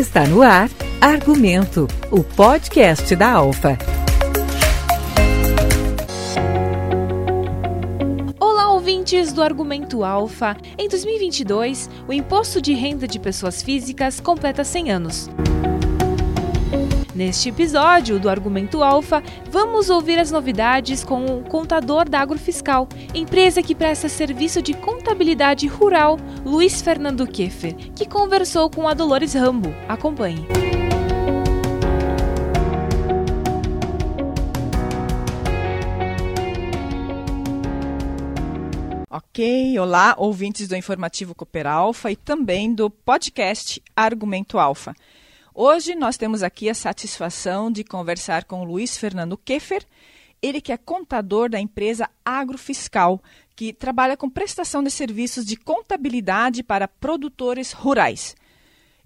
Está no ar Argumento, o podcast da Alfa. Olá, ouvintes do Argumento Alfa. Em 2022, o imposto de renda de pessoas físicas completa 100 anos. Neste episódio do Argumento Alfa, vamos ouvir as novidades com o contador da Agrofiscal, empresa que presta serviço de contabilidade rural, Luiz Fernando Keffer, que conversou com a Dolores Rambo. Acompanhe. Ok, olá, ouvintes do Informativo Cooper Alfa e também do podcast Argumento Alfa. Hoje nós temos aqui a satisfação de conversar com Luiz Fernando Keffer, ele que é contador da empresa Agrofiscal, que trabalha com prestação de serviços de contabilidade para produtores rurais.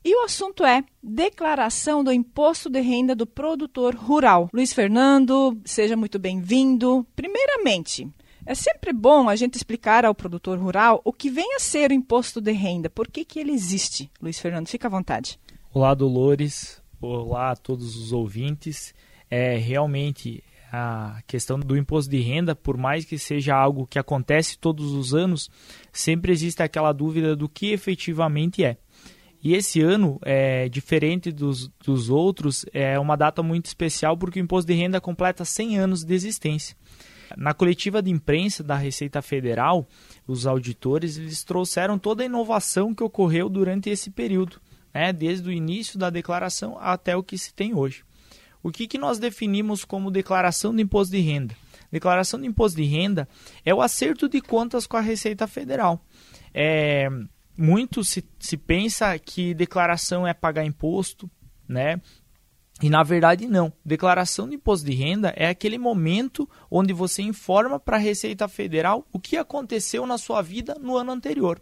E o assunto é declaração do imposto de renda do produtor rural. Luiz Fernando, seja muito bem-vindo. Primeiramente, é sempre bom a gente explicar ao produtor rural o que vem a ser o imposto de renda, por que, que ele existe. Luiz Fernando, fica à vontade. Olá, Dolores. Olá a todos os ouvintes. É realmente a questão do imposto de renda, por mais que seja algo que acontece todos os anos, sempre existe aquela dúvida do que efetivamente é. E esse ano, é diferente dos, dos outros, é uma data muito especial porque o imposto de renda completa 100 anos de existência. Na coletiva de imprensa da Receita Federal, os auditores eles trouxeram toda a inovação que ocorreu durante esse período né, desde o início da declaração até o que se tem hoje. O que, que nós definimos como declaração de imposto de renda? Declaração de imposto de renda é o acerto de contas com a Receita Federal. É, muito se, se pensa que declaração é pagar imposto, né? E na verdade não. Declaração de imposto de renda é aquele momento onde você informa para a Receita Federal o que aconteceu na sua vida no ano anterior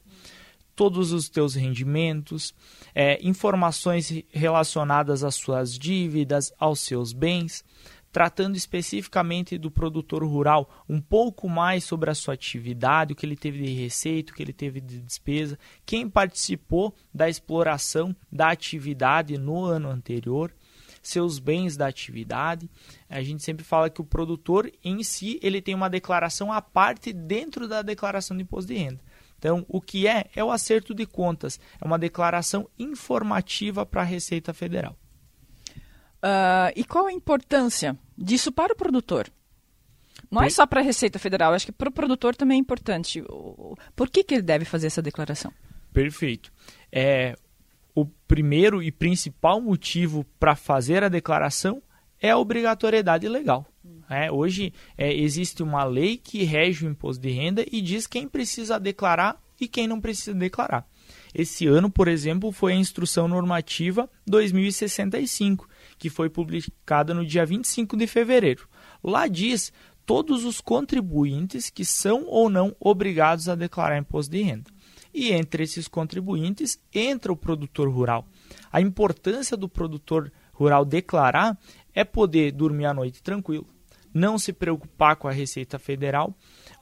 todos os teus rendimentos, é, informações relacionadas às suas dívidas, aos seus bens, tratando especificamente do produtor rural, um pouco mais sobre a sua atividade, o que ele teve de receita, o que ele teve de despesa, quem participou da exploração da atividade no ano anterior, seus bens da atividade. A gente sempre fala que o produtor em si ele tem uma declaração à parte dentro da declaração de imposto de renda. Então, o que é? É o acerto de contas. É uma declaração informativa para a Receita Federal. Uh, e qual a importância disso para o produtor? Não é só para a Receita Federal, acho que para o produtor também é importante. Por que, que ele deve fazer essa declaração? Perfeito. É, o primeiro e principal motivo para fazer a declaração é a obrigatoriedade legal. É, hoje é, existe uma lei que rege o imposto de renda e diz quem precisa declarar e quem não precisa declarar. Esse ano, por exemplo, foi a Instrução Normativa 2065, que foi publicada no dia 25 de fevereiro. Lá diz todos os contribuintes que são ou não obrigados a declarar imposto de renda. E entre esses contribuintes entra o produtor rural. A importância do produtor rural declarar é poder dormir à noite tranquilo, não se preocupar com a Receita Federal,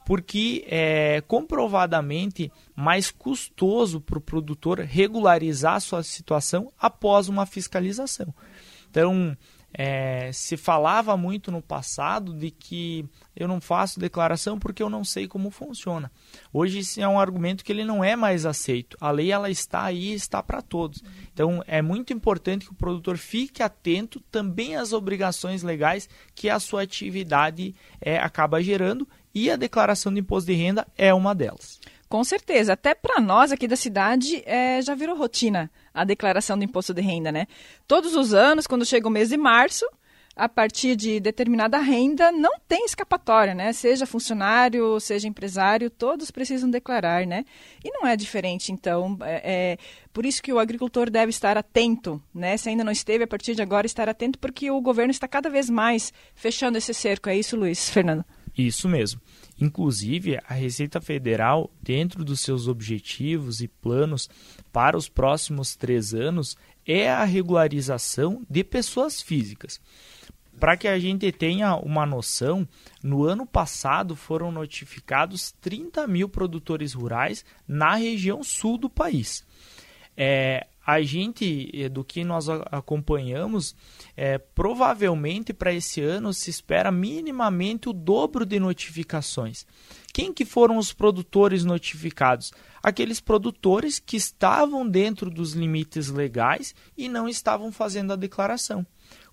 porque é comprovadamente mais custoso para o produtor regularizar sua situação após uma fiscalização. Então, é, se falava muito no passado de que eu não faço declaração porque eu não sei como funciona. Hoje esse é um argumento que ele não é mais aceito. A lei ela está aí, está para todos. Então é muito importante que o produtor fique atento também às obrigações legais que a sua atividade é, acaba gerando e a declaração de imposto de renda é uma delas. Com certeza. Até para nós aqui da cidade é, já virou rotina a declaração do imposto de renda, né? Todos os anos, quando chega o mês de março, a partir de determinada renda, não tem escapatória, né? Seja funcionário, seja empresário, todos precisam declarar, né? E não é diferente, então. É, é, por isso que o agricultor deve estar atento, né? Se ainda não esteve, a partir de agora estar atento, porque o governo está cada vez mais fechando esse cerco. É isso, Luiz Fernando? Isso mesmo. Inclusive, a Receita Federal, dentro dos seus objetivos e planos para os próximos três anos, é a regularização de pessoas físicas. Para que a gente tenha uma noção, no ano passado foram notificados 30 mil produtores rurais na região sul do país. É, a gente, do que nós acompanhamos, é, provavelmente para esse ano se espera minimamente o dobro de notificações. Quem que foram os produtores notificados? Aqueles produtores que estavam dentro dos limites legais e não estavam fazendo a declaração.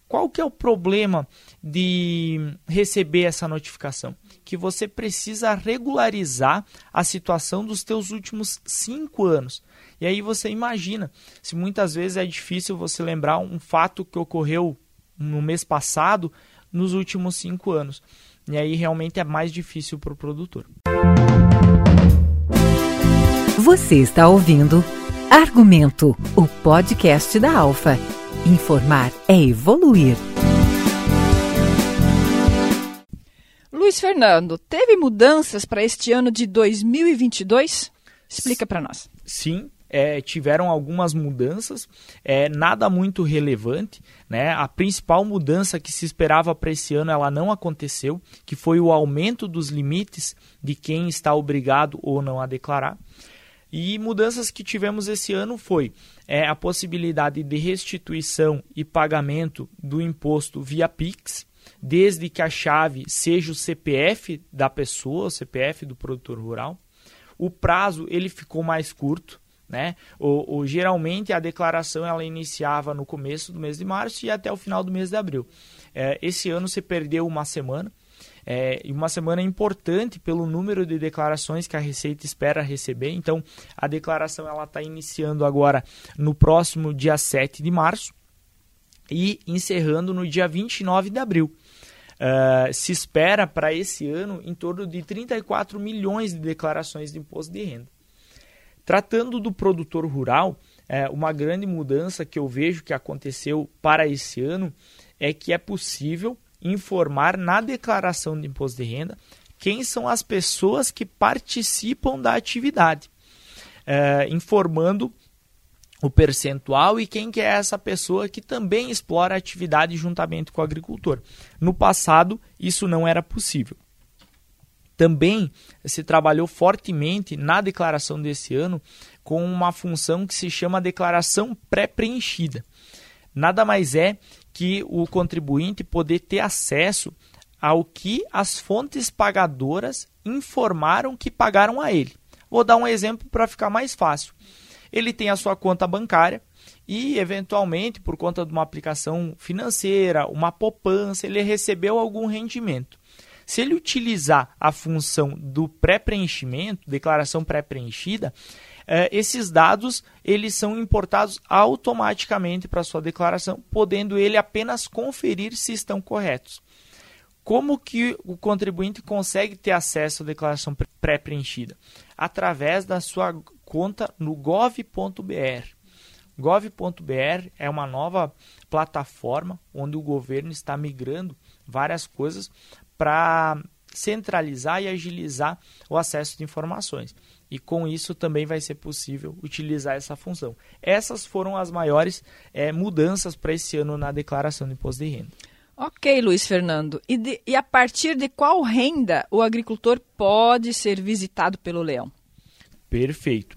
Qual que é o problema de receber essa notificação? Que você precisa regularizar a situação dos teus últimos cinco anos. E aí você imagina, se muitas vezes é difícil você lembrar um fato que ocorreu no mês passado, nos últimos cinco anos. E aí realmente é mais difícil para o produtor. Você está ouvindo Argumento, o podcast da Alfa. Informar é evoluir. Luiz Fernando, teve mudanças para este ano de 2022? Explica para nós. Sim, é, tiveram algumas mudanças, é, nada muito relevante. Né? A principal mudança que se esperava para esse ano ela não aconteceu, que foi o aumento dos limites de quem está obrigado ou não a declarar. E mudanças que tivemos esse ano foi é, a possibilidade de restituição e pagamento do imposto via Pix, desde que a chave seja o CPF da pessoa, o CPF do produtor rural. O prazo ele ficou mais curto, né? O, o, geralmente a declaração ela iniciava no começo do mês de março e até o final do mês de abril. É, esse ano se perdeu uma semana, é, uma semana importante pelo número de declarações que a Receita espera receber. Então, a declaração ela está iniciando agora no próximo dia 7 de março e encerrando no dia 29 de abril. Uh, se espera para esse ano em torno de 34 milhões de declarações de imposto de renda. Tratando do produtor rural, é, uma grande mudança que eu vejo que aconteceu para esse ano é que é possível informar na declaração de imposto de renda quem são as pessoas que participam da atividade, é, informando o percentual e quem que é essa pessoa que também explora a atividade juntamente com o agricultor. No passado, isso não era possível. Também se trabalhou fortemente na declaração desse ano com uma função que se chama declaração pré-preenchida. Nada mais é que o contribuinte poder ter acesso ao que as fontes pagadoras informaram que pagaram a ele. Vou dar um exemplo para ficar mais fácil. Ele tem a sua conta bancária e, eventualmente, por conta de uma aplicação financeira, uma poupança, ele recebeu algum rendimento. Se ele utilizar a função do pré-preenchimento, declaração pré-preenchida, eh, esses dados eles são importados automaticamente para sua declaração, podendo ele apenas conferir se estão corretos. Como que o contribuinte consegue ter acesso à declaração pré-preenchida? Através da sua conta no gov.br. Gov.br é uma nova plataforma onde o governo está migrando várias coisas para centralizar e agilizar o acesso de informações e com isso também vai ser possível utilizar essa função. Essas foram as maiores é, mudanças para esse ano na declaração de imposto de renda. Ok, Luiz Fernando. E, de, e a partir de qual renda o agricultor pode ser visitado pelo leão? Perfeito.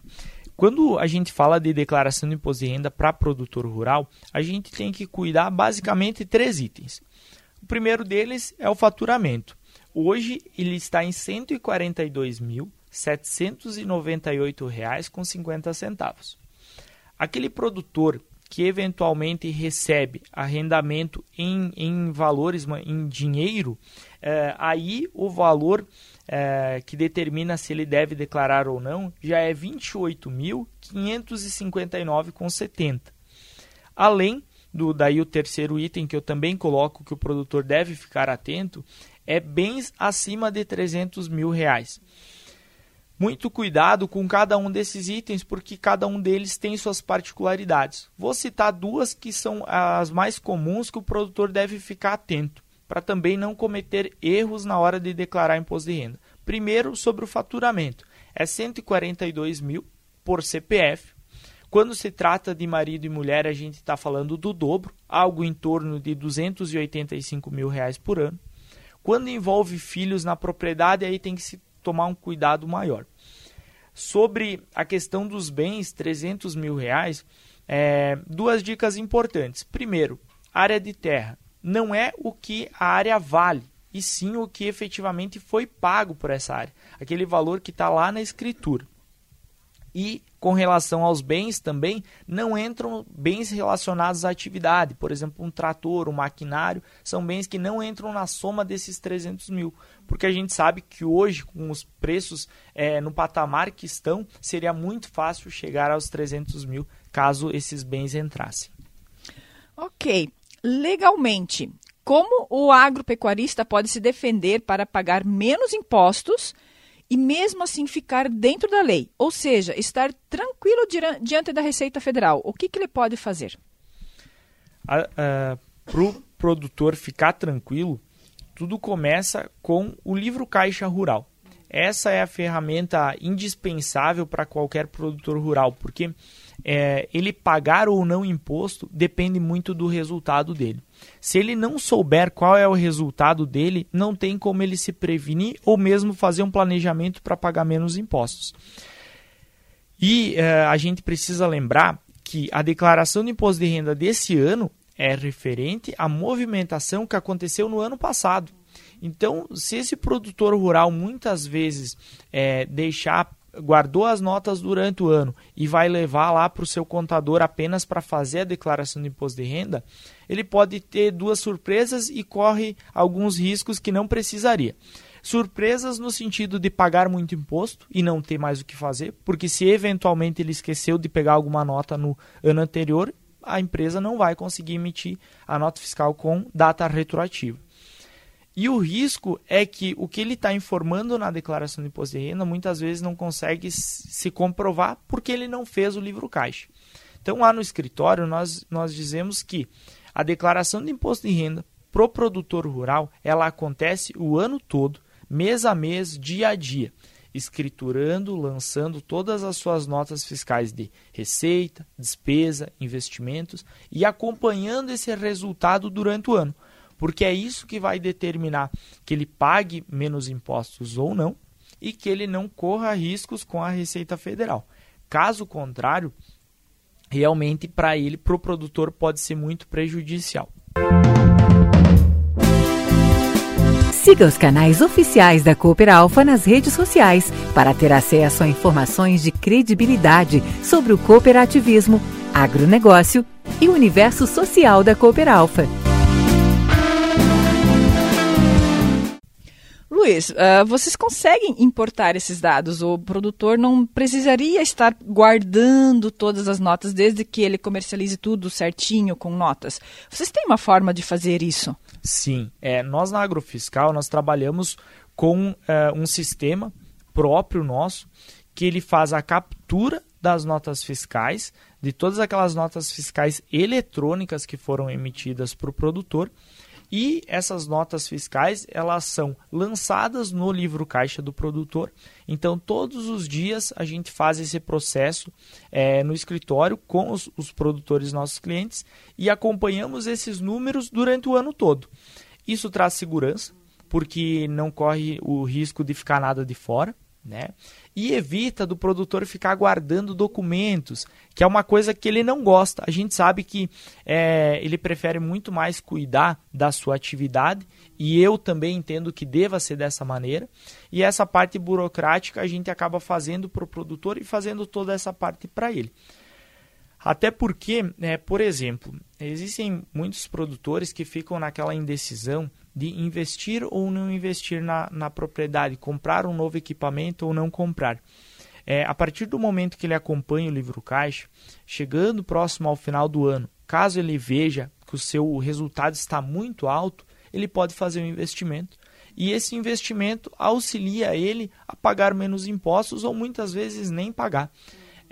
Quando a gente fala de declaração de imposto de renda para produtor rural, a gente tem que cuidar basicamente três itens. O primeiro deles é o faturamento. Hoje ele está em R$ 142 mil R$ 798,50. Aquele produtor que eventualmente recebe arrendamento em, em valores, em dinheiro, é, aí o valor é, que determina se ele deve declarar ou não já é R$ 28.559,70. Além do daí o terceiro item que eu também coloco que o produtor deve ficar atento é bens acima de 300 mil reais muito cuidado com cada um desses itens, porque cada um deles tem suas particularidades. Vou citar duas que são as mais comuns que o produtor deve ficar atento, para também não cometer erros na hora de declarar imposto de renda. Primeiro, sobre o faturamento. É 142 mil por CPF. Quando se trata de marido e mulher, a gente está falando do dobro, algo em torno de 285 mil reais por ano. Quando envolve filhos na propriedade, aí tem que se tomar um cuidado maior. Sobre a questão dos bens, 300 mil reais, é, duas dicas importantes. Primeiro, área de terra não é o que a área vale, e sim o que efetivamente foi pago por essa área, aquele valor que está lá na escritura. E com relação aos bens também, não entram bens relacionados à atividade, por exemplo, um trator, um maquinário, são bens que não entram na soma desses 300 mil, porque a gente sabe que hoje, com os preços é, no patamar que estão, seria muito fácil chegar aos 300 mil caso esses bens entrassem. Ok. Legalmente, como o agropecuarista pode se defender para pagar menos impostos e mesmo assim ficar dentro da lei? Ou seja, estar tranquilo diante da Receita Federal. O que, que ele pode fazer? Para o produtor ficar tranquilo, tudo começa com o livro Caixa Rural. Essa é a ferramenta indispensável para qualquer produtor rural, porque é, ele pagar ou não imposto depende muito do resultado dele. Se ele não souber qual é o resultado dele, não tem como ele se prevenir ou mesmo fazer um planejamento para pagar menos impostos. E é, a gente precisa lembrar que a declaração de imposto de renda desse ano é referente à movimentação que aconteceu no ano passado. Então, se esse produtor rural muitas vezes é, deixar guardou as notas durante o ano e vai levar lá para o seu contador apenas para fazer a declaração de imposto de renda, ele pode ter duas surpresas e corre alguns riscos que não precisaria. Surpresas no sentido de pagar muito imposto e não ter mais o que fazer, porque se eventualmente ele esqueceu de pegar alguma nota no ano anterior, a empresa não vai conseguir emitir a nota fiscal com data retroativa. E o risco é que o que ele está informando na declaração de imposto de renda muitas vezes não consegue se comprovar porque ele não fez o livro caixa. Então, lá no escritório, nós, nós dizemos que a declaração de imposto de renda para o produtor rural ela acontece o ano todo, mês a mês, dia a dia, escriturando, lançando todas as suas notas fiscais de receita, despesa, investimentos e acompanhando esse resultado durante o ano porque é isso que vai determinar que ele pague menos impostos ou não e que ele não corra riscos com a Receita Federal. Caso contrário, realmente para ele, para o produtor, pode ser muito prejudicial. Siga os canais oficiais da Cooper Alpha nas redes sociais para ter acesso a informações de credibilidade sobre o cooperativismo, agronegócio e o universo social da Cooper Alpha. Luiz, uh, vocês conseguem importar esses dados? O produtor não precisaria estar guardando todas as notas desde que ele comercialize tudo certinho com notas. Vocês têm uma forma de fazer isso? Sim. É, nós na Agrofiscal nós trabalhamos com uh, um sistema próprio nosso que ele faz a captura das notas fiscais, de todas aquelas notas fiscais eletrônicas que foram emitidas para o produtor e essas notas fiscais, elas são lançadas no livro caixa do produtor. Então, todos os dias a gente faz esse processo é, no escritório com os, os produtores nossos clientes e acompanhamos esses números durante o ano todo. Isso traz segurança, porque não corre o risco de ficar nada de fora né? E evita do produtor ficar guardando documentos, que é uma coisa que ele não gosta. A gente sabe que é, ele prefere muito mais cuidar da sua atividade, e eu também entendo que deva ser dessa maneira. E essa parte burocrática a gente acaba fazendo para o produtor e fazendo toda essa parte para ele. Até porque, é, por exemplo, existem muitos produtores que ficam naquela indecisão de investir ou não investir na, na propriedade, comprar um novo equipamento ou não comprar. É, a partir do momento que ele acompanha o livro caixa, chegando próximo ao final do ano, caso ele veja que o seu resultado está muito alto, ele pode fazer um investimento. E esse investimento auxilia ele a pagar menos impostos ou muitas vezes nem pagar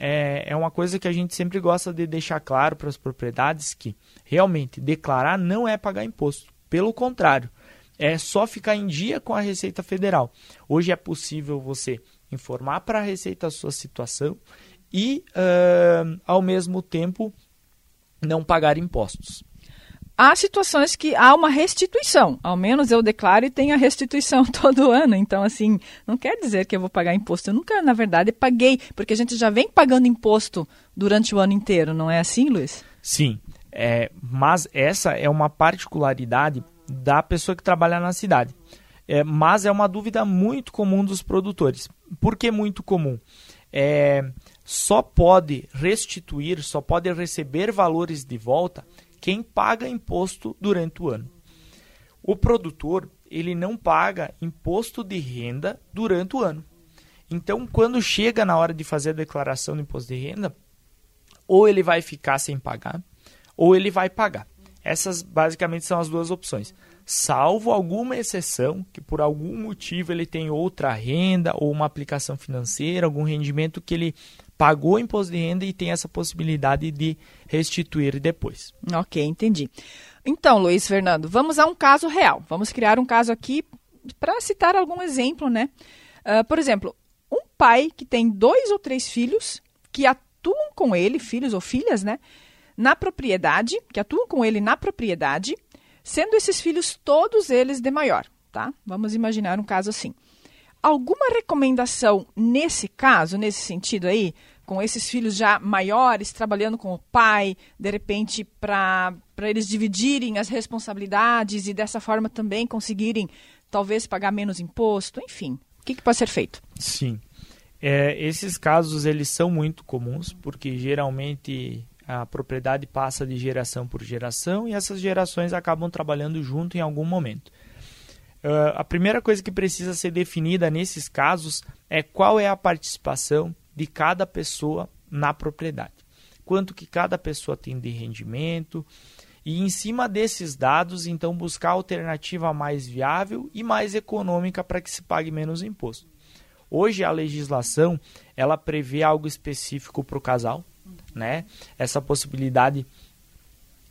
é, é uma coisa que a gente sempre gosta de deixar claro para as propriedades que realmente declarar não é pagar imposto. Pelo contrário, é só ficar em dia com a Receita Federal. Hoje é possível você informar para a Receita a sua situação e, uh, ao mesmo tempo, não pagar impostos. há situações que há uma restituição. Ao menos eu declaro e tenho a restituição todo ano. Então, assim, não quer dizer que eu vou pagar imposto. Eu nunca, na verdade, paguei, porque a gente já vem pagando imposto durante o ano inteiro, não é assim, Luiz? Sim. É, mas essa é uma particularidade da pessoa que trabalha na cidade. É, mas é uma dúvida muito comum dos produtores. Por que muito comum? É, só pode restituir, só pode receber valores de volta quem paga imposto durante o ano. O produtor ele não paga imposto de renda durante o ano. Então, quando chega na hora de fazer a declaração do imposto de renda, ou ele vai ficar sem pagar, ou ele vai pagar. Essas basicamente são as duas opções. Salvo alguma exceção, que por algum motivo ele tem outra renda ou uma aplicação financeira, algum rendimento que ele pagou imposto de renda e tem essa possibilidade de restituir depois. Ok, entendi. Então, Luiz Fernando, vamos a um caso real. Vamos criar um caso aqui para citar algum exemplo, né? Uh, por exemplo, um pai que tem dois ou três filhos que atuam com ele, filhos ou filhas, né? Na propriedade, que atuam com ele na propriedade, sendo esses filhos todos eles de maior, tá? Vamos imaginar um caso assim. Alguma recomendação nesse caso, nesse sentido aí, com esses filhos já maiores, trabalhando com o pai, de repente para eles dividirem as responsabilidades e dessa forma também conseguirem talvez pagar menos imposto, enfim. O que, que pode ser feito? Sim. É, esses casos eles são muito comuns porque geralmente a propriedade passa de geração por geração e essas gerações acabam trabalhando junto em algum momento. Uh, a primeira coisa que precisa ser definida nesses casos é qual é a participação de cada pessoa na propriedade. Quanto que cada pessoa tem de rendimento e em cima desses dados, então buscar a alternativa mais viável e mais econômica para que se pague menos imposto. Hoje a legislação, ela prevê algo específico para o casal, né? Essa possibilidade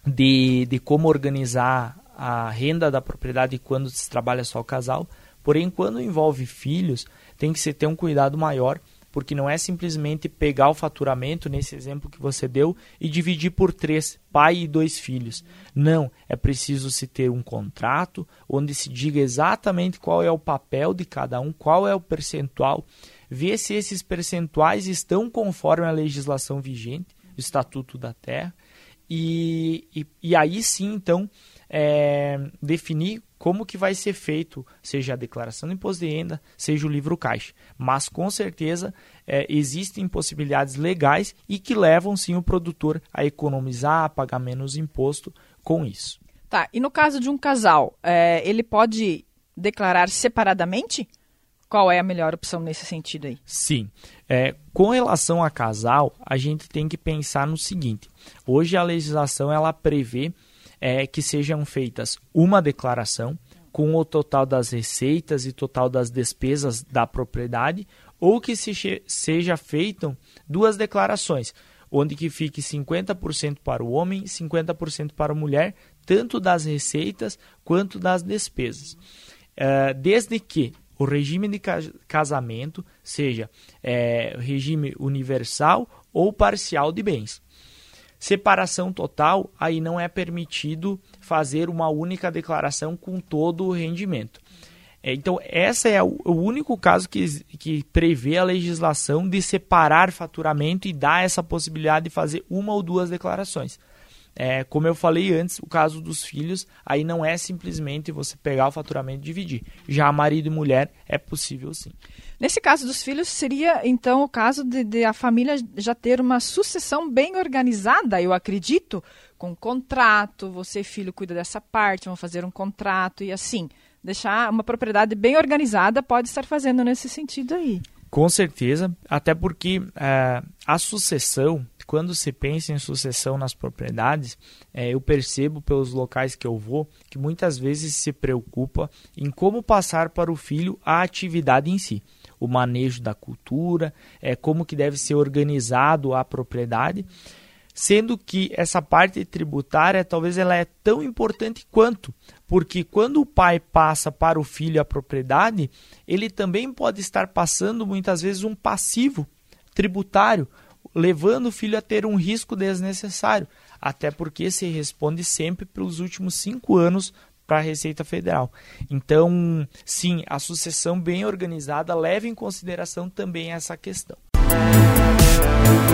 de, de como organizar a renda da propriedade quando se trabalha só o casal. Porém, quando envolve filhos, tem que se ter um cuidado maior, porque não é simplesmente pegar o faturamento, nesse exemplo que você deu, e dividir por três, pai e dois filhos. Não, é preciso se ter um contrato onde se diga exatamente qual é o papel de cada um, qual é o percentual, ver se esses percentuais estão conforme a legislação vigente, Estatuto da Terra, e, e, e aí sim, então, é, definir como que vai ser feito, seja a declaração do imposto de renda, seja o livro caixa. Mas com certeza é, existem possibilidades legais e que levam sim o produtor a economizar, a pagar menos imposto com isso. Tá, e no caso de um casal, é, ele pode declarar separadamente? Qual é a melhor opção nesse sentido aí? Sim. É, com relação a casal, a gente tem que pensar no seguinte: hoje a legislação ela prevê é que sejam feitas uma declaração com o total das receitas e total das despesas da propriedade, ou que se seja feitam duas declarações, onde que fique 50% para o homem e 50% para a mulher, tanto das receitas quanto das despesas. Uh, desde que o regime de casamento seja é, regime universal ou parcial de bens. Separação total, aí não é permitido fazer uma única declaração com todo o rendimento. É, então, esse é o, único caso que, que prevê a legislação de separar faturamento e dar essa possibilidade de fazer uma ou duas declarações. É, como eu falei antes, o caso dos filhos, aí não é simplesmente você pegar o faturamento e dividir. Já marido e mulher é possível sim. Nesse caso dos filhos, seria então o caso de, de a família já ter uma sucessão bem organizada, eu acredito, com contrato, você filho cuida dessa parte, vão fazer um contrato e assim. Deixar uma propriedade bem organizada pode estar fazendo nesse sentido aí. Com certeza, até porque é, a sucessão quando se pensa em sucessão nas propriedades, é, eu percebo pelos locais que eu vou que muitas vezes se preocupa em como passar para o filho a atividade em si, o manejo da cultura, é, como que deve ser organizado a propriedade, sendo que essa parte tributária talvez ela é tão importante quanto, porque quando o pai passa para o filho a propriedade, ele também pode estar passando muitas vezes um passivo tributário levando o filho a ter um risco desnecessário, até porque se responde sempre pelos últimos cinco anos para a Receita Federal. Então, sim, a sucessão bem organizada leva em consideração também essa questão.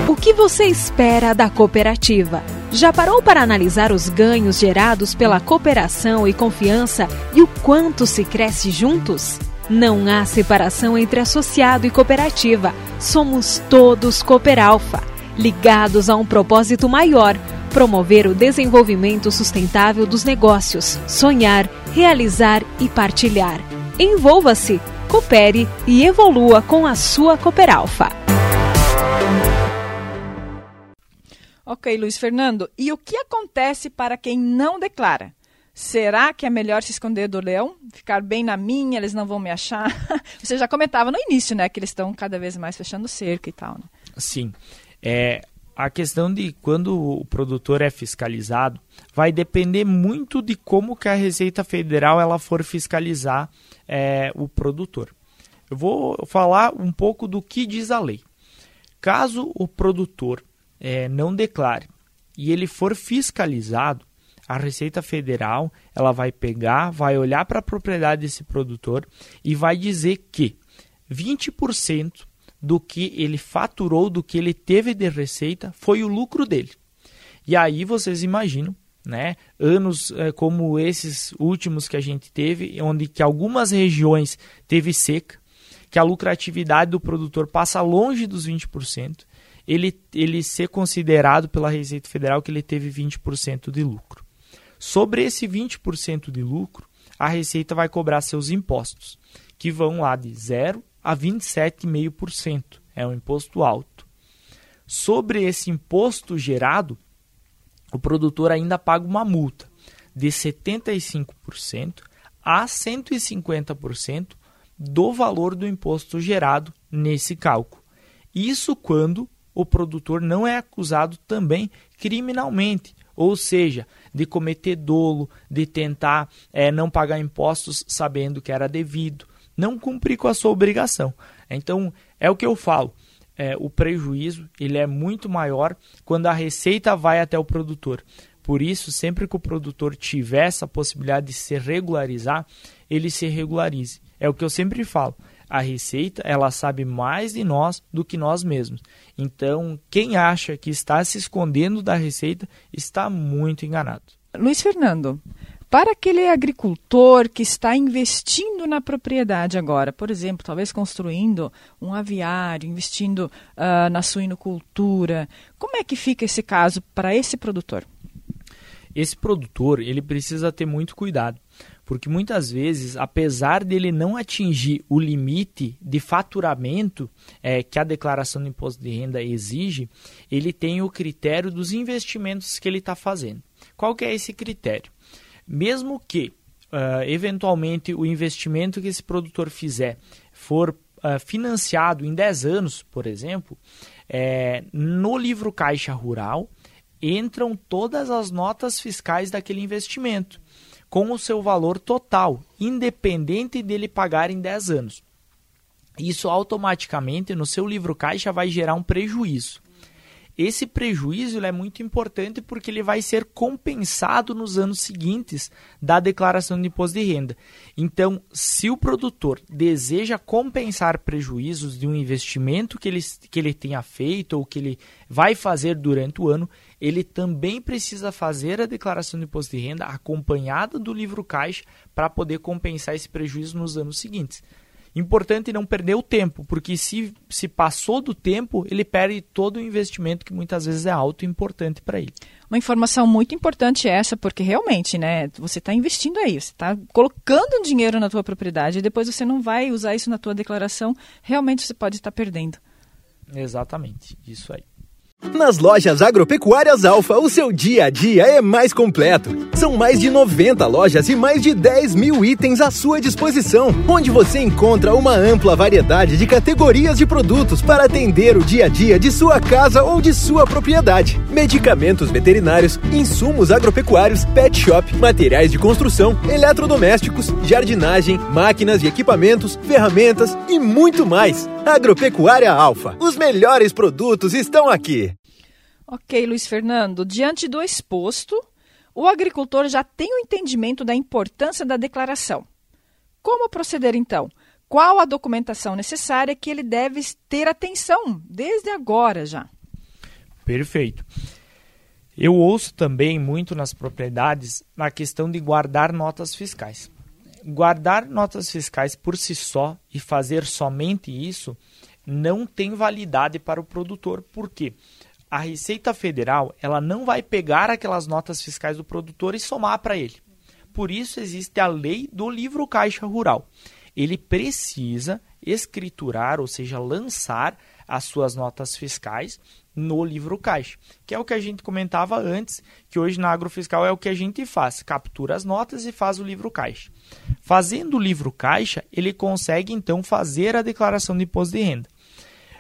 O que você espera da cooperativa? Já parou para analisar os ganhos gerados pela cooperação e confiança e o quanto se cresce juntos? Não há separação entre associado e cooperativa. Somos todos Cooperalfa, ligados a um propósito maior: promover o desenvolvimento sustentável dos negócios, sonhar, realizar e partilhar. Envolva-se, coopere e evolua com a sua Cooperalfa. Ok, Luiz Fernando. E o que acontece para quem não declara? Será que é melhor se esconder do leão? Ficar bem na minha, eles não vão me achar? Você já comentava no início, né? Que eles estão cada vez mais fechando cerco e tal. Né? Sim. É, a questão de quando o produtor é fiscalizado vai depender muito de como que a Receita Federal ela for fiscalizar é, o produtor. Eu vou falar um pouco do que diz a lei. Caso o produtor é, não declare e ele for fiscalizado, a Receita Federal ela vai pegar, vai olhar para a propriedade desse produtor e vai dizer que 20% do que ele faturou, do que ele teve de receita, foi o lucro dele. E aí vocês imaginam, né, anos é, como esses últimos que a gente teve, onde que algumas regiões teve seca, que a lucratividade do produtor passa longe dos 20%, ele, ele ser considerado pela Receita Federal que ele teve 20% de lucro. Sobre esse 20% de lucro, a Receita vai cobrar seus impostos, que vão lá de 0 a 27,5%. É um imposto alto. Sobre esse imposto gerado, o produtor ainda paga uma multa de 75% a 150% do valor do imposto gerado nesse cálculo. Isso quando o produtor não é acusado também criminalmente, ou seja, de cometer dolo, de tentar é, não pagar impostos sabendo que era devido, não cumprir com a sua obrigação. Então, é o que eu falo. É, o prejuízo ele é muito maior quando a receita vai até o produtor. Por isso, sempre que o produtor tiver essa possibilidade de se regularizar, ele se regularize. É o que eu sempre falo. A receita, ela sabe mais de nós do que nós mesmos. Então, quem acha que está se escondendo da receita está muito enganado. Luiz Fernando, para aquele agricultor que está investindo na propriedade agora, por exemplo, talvez construindo um aviário, investindo uh, na suinocultura, como é que fica esse caso para esse produtor? Esse produtor ele precisa ter muito cuidado, porque muitas vezes, apesar dele não atingir o limite de faturamento é, que a declaração do imposto de renda exige, ele tem o critério dos investimentos que ele está fazendo. Qual que é esse critério? Mesmo que uh, eventualmente o investimento que esse produtor fizer for uh, financiado em 10 anos, por exemplo, é, no livro Caixa Rural entram todas as notas fiscais daquele investimento com o seu valor total, independente dele pagar em 10 anos. Isso automaticamente no seu livro caixa vai gerar um prejuízo. Esse prejuízo é muito importante porque ele vai ser compensado nos anos seguintes da declaração de imposto de renda. Então, se o produtor deseja compensar prejuízos de um investimento que ele, que ele tenha feito ou que ele vai fazer durante o ano, ele também precisa fazer a declaração de imposto de renda acompanhada do livro caixa para poder compensar esse prejuízo nos anos seguintes. Importante não perder o tempo, porque se, se passou do tempo, ele perde todo o investimento que muitas vezes é alto e importante para ele. Uma informação muito importante essa, porque realmente, né, você está investindo aí, você está colocando dinheiro na tua propriedade e depois você não vai usar isso na tua declaração, realmente você pode estar perdendo. Exatamente, isso aí. Nas lojas agropecuárias Alfa, o seu dia a dia é mais completo. São mais de 90 lojas e mais de 10 mil itens à sua disposição, onde você encontra uma ampla variedade de categorias de produtos para atender o dia a dia de sua casa ou de sua propriedade. Medicamentos veterinários, insumos agropecuários, pet shop, materiais de construção, eletrodomésticos, jardinagem, máquinas e equipamentos, ferramentas e muito mais. Agropecuária Alfa, os melhores produtos estão aqui. Ok, Luiz Fernando, diante do exposto, o agricultor já tem o entendimento da importância da declaração. Como proceder então? Qual a documentação necessária que ele deve ter atenção desde agora já? Perfeito. Eu ouço também muito nas propriedades a questão de guardar notas fiscais. Guardar notas fiscais por si só e fazer somente isso não tem validade para o produtor. Por quê? A Receita Federal ela não vai pegar aquelas notas fiscais do produtor e somar para ele. Por isso existe a lei do livro caixa rural. Ele precisa escriturar, ou seja, lançar as suas notas fiscais no livro caixa, que é o que a gente comentava antes, que hoje na agrofiscal é o que a gente faz, captura as notas e faz o livro caixa. Fazendo o livro caixa, ele consegue então fazer a declaração de imposto de renda.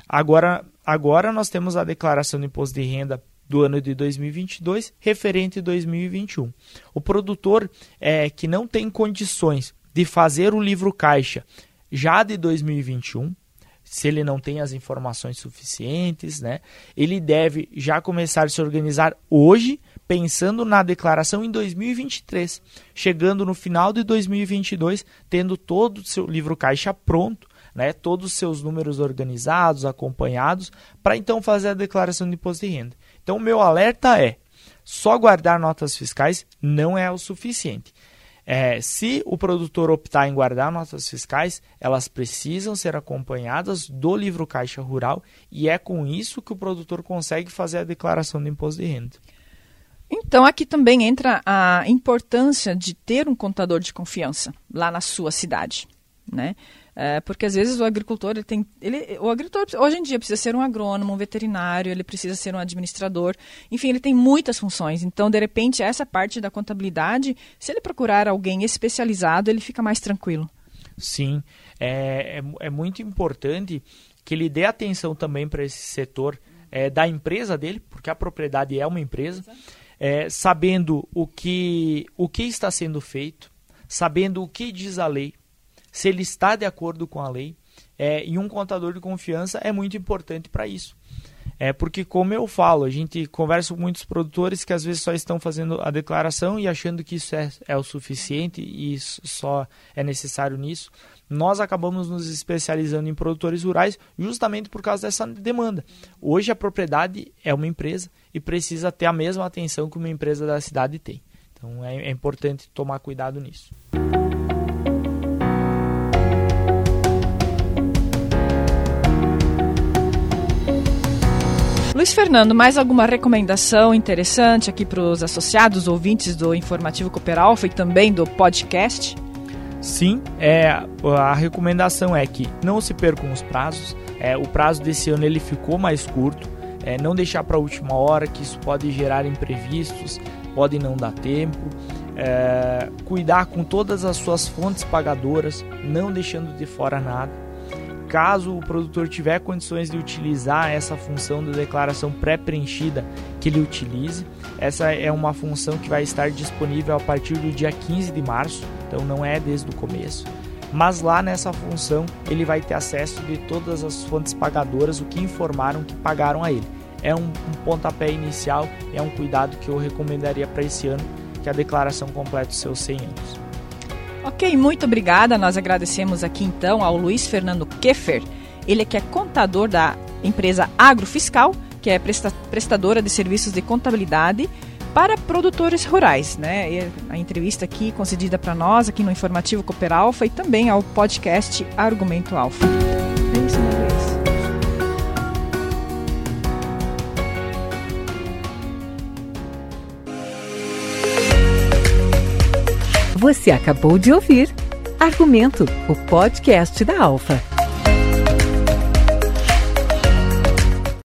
Agora, agora nós temos a declaração de imposto de renda do ano de 2022 referente a 2021. O produtor é, que não tem condições de fazer o livro caixa já de 2021, se ele não tem as informações suficientes, né, ele deve já começar a se organizar hoje, pensando na declaração em 2023, chegando no final de 2022, tendo todo o seu livro caixa pronto, né, todos os seus números organizados, acompanhados, para então fazer a declaração de imposto de renda. Então, meu alerta é: só guardar notas fiscais não é o suficiente. É, se o produtor optar em guardar notas fiscais, elas precisam ser acompanhadas do livro Caixa Rural e é com isso que o produtor consegue fazer a declaração do imposto de renda. Então, aqui também entra a importância de ter um contador de confiança lá na sua cidade. Né? É, porque às vezes o agricultor ele tem. Ele, o agricultor hoje em dia precisa ser um agrônomo, um veterinário, ele precisa ser um administrador. Enfim, ele tem muitas funções. Então, de repente, essa parte da contabilidade, se ele procurar alguém especializado, ele fica mais tranquilo. Sim, é, é, é muito importante que ele dê atenção também para esse setor é, da empresa dele, porque a propriedade é uma empresa, é, sabendo o que, o que está sendo feito, sabendo o que diz a lei, se ele está de acordo com a lei. É, e um contador de confiança é muito importante para isso. É porque, como eu falo, a gente conversa com muitos produtores que às vezes só estão fazendo a declaração e achando que isso é, é o suficiente e só é necessário nisso. Nós acabamos nos especializando em produtores rurais justamente por causa dessa demanda. Hoje a propriedade é uma empresa e precisa ter a mesma atenção que uma empresa da cidade tem. Então é, é importante tomar cuidado nisso. Luiz Fernando, mais alguma recomendação interessante aqui para os associados ouvintes do Informativo Cooper Alpha e também do podcast? Sim, é, a recomendação é que não se percam os prazos. É, o prazo desse ano ele ficou mais curto. É, não deixar para a última hora, que isso pode gerar imprevistos, pode não dar tempo. É, cuidar com todas as suas fontes pagadoras, não deixando de fora nada caso o produtor tiver condições de utilizar essa função da declaração pré-preenchida, que ele utilize. Essa é uma função que vai estar disponível a partir do dia 15 de março, então não é desde o começo. Mas lá nessa função ele vai ter acesso de todas as fontes pagadoras, o que informaram que pagaram a ele. É um, pontapé inicial, é um cuidado que eu recomendaria para esse ano, que a declaração complete os seus 100 anos. Ok, muito obrigada. Nós agradecemos aqui então ao Luiz Fernando Keffer. Ele é que é contador da empresa Agrofiscal, que é prestadora de serviços de contabilidade para produtores rurais, né? A entrevista aqui concedida para nós aqui no informativo Cooper Alfa e também ao podcast Argumento Alfa. É isso, Luiz. Você acabou de ouvir Argumento, o podcast da Alfa.